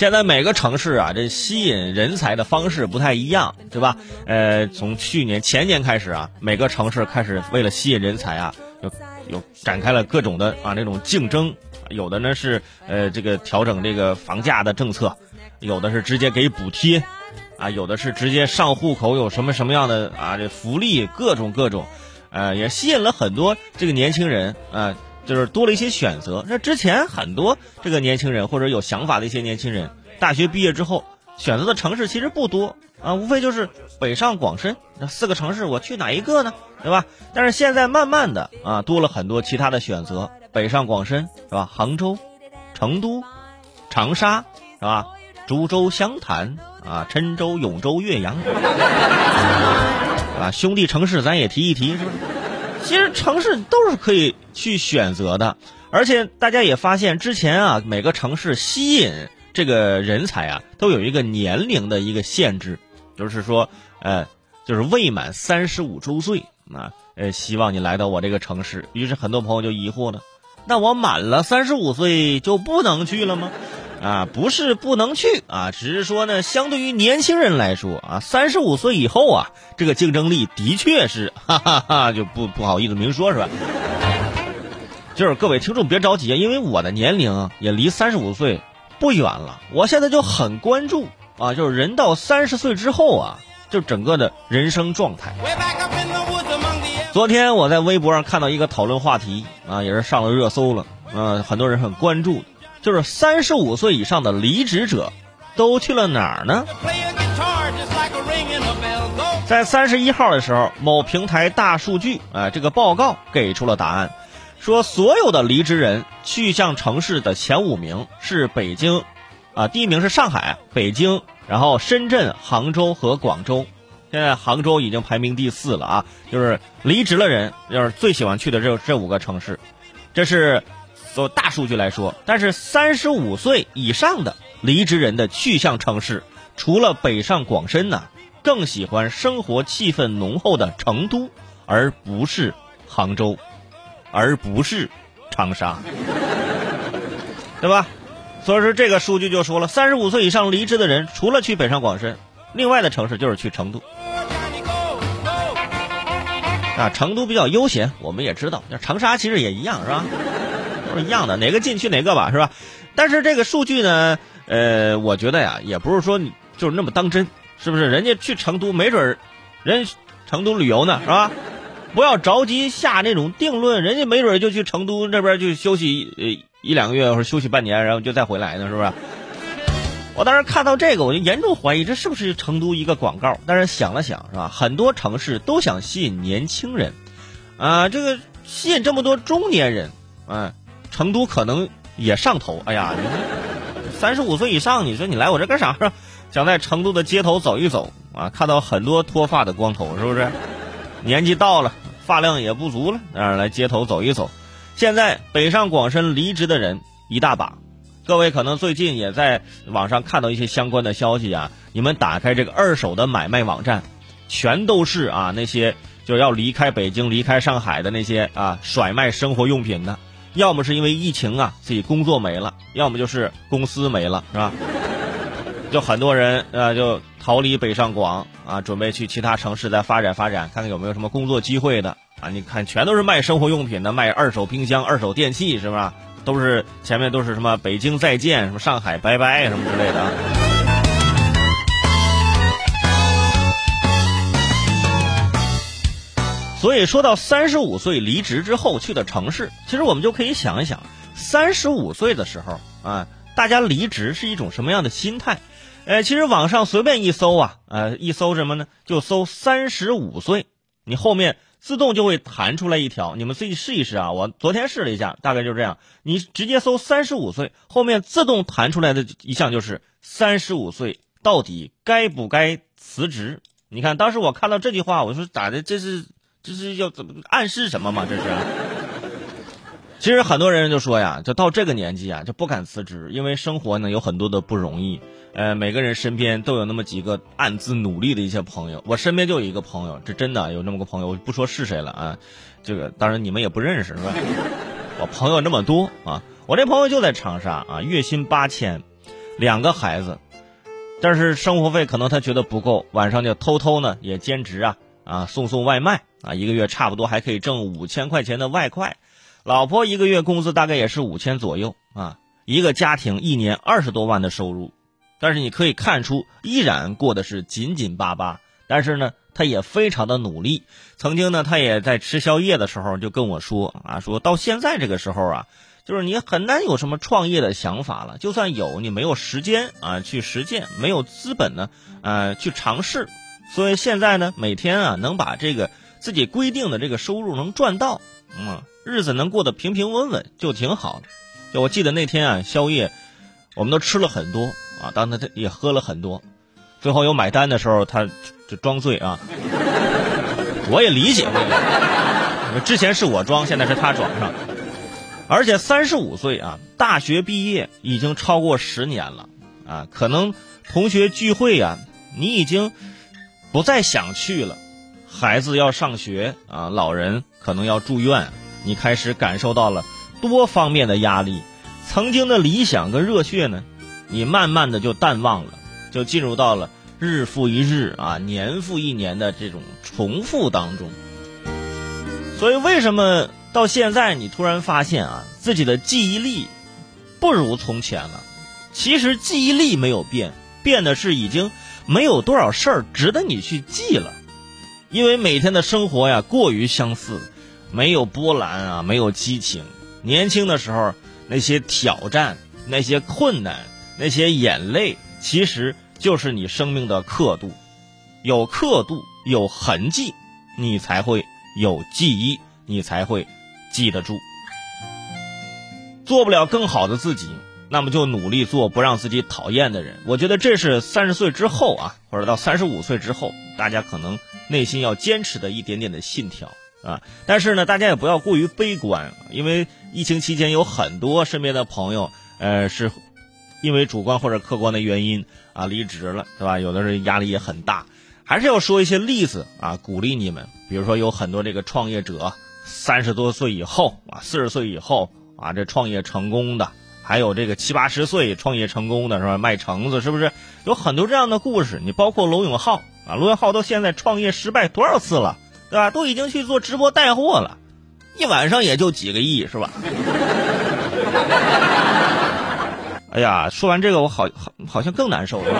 现在每个城市啊，这吸引人才的方式不太一样，对吧？呃，从去年前年开始啊，每个城市开始为了吸引人才啊，有有展开了各种的啊那种竞争，有的呢是呃这个调整这个房价的政策，有的是直接给补贴，啊，有的是直接上户口有什么什么样的啊这福利，各种各种，呃，也吸引了很多这个年轻人啊。就是多了一些选择。那之前很多这个年轻人或者有想法的一些年轻人，大学毕业之后选择的城市其实不多啊，无非就是北上广深那四个城市，我去哪一个呢？对吧？但是现在慢慢的啊，多了很多其他的选择，北上广深是吧？杭州、成都、长沙是吧？株洲、湘潭啊，郴州、永州、岳阳 啊，兄弟城市咱也提一提，是吧？其实城市都是可以去选择的，而且大家也发现，之前啊，每个城市吸引这个人才啊，都有一个年龄的一个限制，就是说，呃，就是未满三十五周岁啊，呃，希望你来到我这个城市。于是很多朋友就疑惑了，那我满了三十五岁就不能去了吗？啊，不是不能去啊，只是说呢，相对于年轻人来说啊，三十五岁以后啊，这个竞争力的确是，哈哈哈，就不不好意思明说，是吧？就是各位听众别着急啊，因为我的年龄也离三十五岁不远了，我现在就很关注啊，就是人到三十岁之后啊，就整个的人生状态。昨天我在微博上看到一个讨论话题啊，也是上了热搜了，嗯，很多人很关注。就是三十五岁以上的离职者，都去了哪儿呢？在三十一号的时候，某平台大数据啊，这个报告给出了答案，说所有的离职人去向城市的前五名是北京，啊，第一名是上海、北京，然后深圳、杭州和广州，现在杭州已经排名第四了啊，就是离职了人就是最喜欢去的这这五个城市，这是。做大数据来说，但是三十五岁以上的离职人的去向城市，除了北上广深呢，更喜欢生活气氛浓厚的成都，而不是杭州，而不是长沙，对吧？所以说这个数据就说了，三十五岁以上离职的人，除了去北上广深，另外的城市就是去成都。啊，成都比较悠闲，我们也知道，那长沙其实也一样，是吧？都是一样的，哪个进去哪个吧，是吧？但是这个数据呢，呃，我觉得呀，也不是说你就是那么当真，是不是？人家去成都，没准儿人成都旅游呢，是吧？不要着急下那种定论，人家没准就去成都那边就休息呃一两个月或者休息半年，然后就再回来呢，是不是？我当时看到这个，我就严重怀疑这是不是成都一个广告。但是想了想，是吧？很多城市都想吸引年轻人，啊，这个吸引这么多中年人，啊。成都可能也上头，哎呀，你三十五岁以上，你说你来我这干啥？想在成都的街头走一走啊，看到很多脱发的光头，是不是？年纪到了，发量也不足了，啊，来街头走一走。现在北上广深离职的人一大把，各位可能最近也在网上看到一些相关的消息啊。你们打开这个二手的买卖网站，全都是啊那些就要离开北京、离开上海的那些啊甩卖生活用品的。要么是因为疫情啊，自己工作没了；要么就是公司没了，是吧？就很多人啊，就逃离北上广啊，准备去其他城市再发展发展，看看有没有什么工作机会的啊。你看，全都是卖生活用品的，卖二手冰箱、二手电器，是吧？都是前面都是什么北京再见，什么上海拜拜，什么之类的。所以说到三十五岁离职之后去的城市，其实我们就可以想一想，三十五岁的时候啊，大家离职是一种什么样的心态？呃，其实网上随便一搜啊，呃，一搜什么呢？就搜三十五岁，你后面自动就会弹出来一条，你们自己试一试啊。我昨天试了一下，大概就这样，你直接搜三十五岁，后面自动弹出来的一项就是三十五岁到底该不该辞职？你看当时我看到这句话，我说咋的？这是。这是要怎么暗示什么吗？这是。其实很多人就说呀，就到这个年纪啊，就不敢辞职，因为生活呢有很多的不容易。呃，每个人身边都有那么几个暗自努力的一些朋友。我身边就有一个朋友，这真的有那么个朋友，我不说是谁了啊。这个当然你们也不认识是吧？我朋友那么多啊，我这朋友就在长沙啊，月薪八千，两个孩子，但是生活费可能他觉得不够，晚上就偷偷呢也兼职啊啊送送外卖啊，一个月差不多还可以挣五千块钱的外快。老婆一个月工资大概也是五千左右啊，一个家庭一年二十多万的收入，但是你可以看出依然过的是紧紧巴巴，但是呢。他也非常的努力，曾经呢，他也在吃宵夜的时候就跟我说啊，说到现在这个时候啊，就是你很难有什么创业的想法了，就算有，你没有时间啊去实践，没有资本呢，呃，去尝试，所以现在呢，每天啊能把这个自己规定的这个收入能赚到，嗯，日子能过得平平稳稳就挺好的。就我记得那天啊，宵夜我们都吃了很多啊，当他也喝了很多，最后有买单的时候他。就装醉啊！我也理解这个，之前是我装，现在是他装上。而且三十五岁啊，大学毕业已经超过十年了啊，可能同学聚会啊，你已经不再想去了。孩子要上学啊，老人可能要住院，你开始感受到了多方面的压力。曾经的理想跟热血呢，你慢慢的就淡忘了，就进入到了。日复一日啊，年复一年的这种重复当中，所以为什么到现在你突然发现啊，自己的记忆力不如从前了？其实记忆力没有变，变的是已经没有多少事儿值得你去记了，因为每天的生活呀过于相似，没有波澜啊，没有激情。年轻的时候那些挑战、那些困难、那些眼泪，其实。就是你生命的刻度，有刻度，有痕迹，你才会有记忆，你才会记得住。做不了更好的自己，那么就努力做不让自己讨厌的人。我觉得这是三十岁之后啊，或者到三十五岁之后，大家可能内心要坚持的一点点的信条啊。但是呢，大家也不要过于悲观，因为疫情期间有很多身边的朋友，呃，是。因为主观或者客观的原因啊，离职了，对吧？有的人压力也很大，还是要说一些例子啊，鼓励你们。比如说，有很多这个创业者，三十多岁以后啊，四十岁以后啊，这创业成功的，还有这个七八十岁创业成功的，是吧？卖橙子，是不是？有很多这样的故事。你包括罗永浩啊，罗永浩到现在创业失败多少次了，对吧？都已经去做直播带货了，一晚上也就几个亿，是吧？哎呀，说完这个，我好好好像更难受了。